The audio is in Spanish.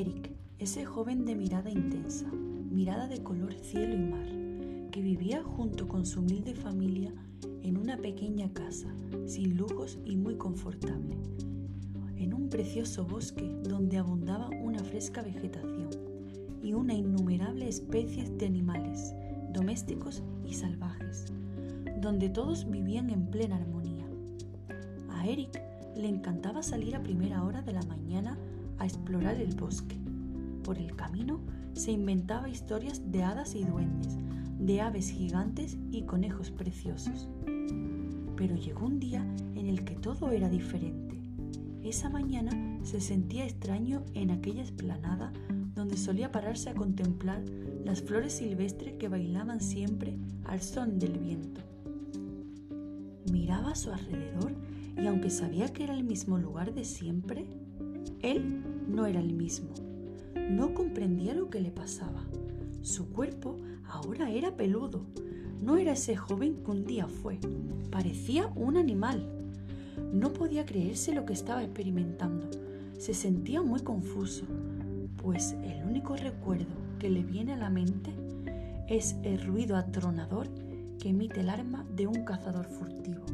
Eric, ese joven de mirada intensa, mirada de color cielo y mar, que vivía junto con su humilde familia en una pequeña casa, sin lujos y muy confortable, en un precioso bosque donde abundaba una fresca vegetación y una innumerable especie de animales, domésticos y salvajes, donde todos vivían en plena armonía. A Eric le encantaba salir a primera hora de la mañana a explorar el bosque. Por el camino se inventaba historias de hadas y duendes, de aves gigantes y conejos preciosos. Pero llegó un día en el que todo era diferente. Esa mañana se sentía extraño en aquella esplanada donde solía pararse a contemplar las flores silvestres que bailaban siempre al son del viento. Miraba a su alrededor y aunque sabía que era el mismo lugar de siempre, él no era el mismo. No comprendía lo que le pasaba. Su cuerpo ahora era peludo. No era ese joven que un día fue. Parecía un animal. No podía creerse lo que estaba experimentando. Se sentía muy confuso, pues el único recuerdo que le viene a la mente es el ruido atronador que emite el arma de un cazador furtivo.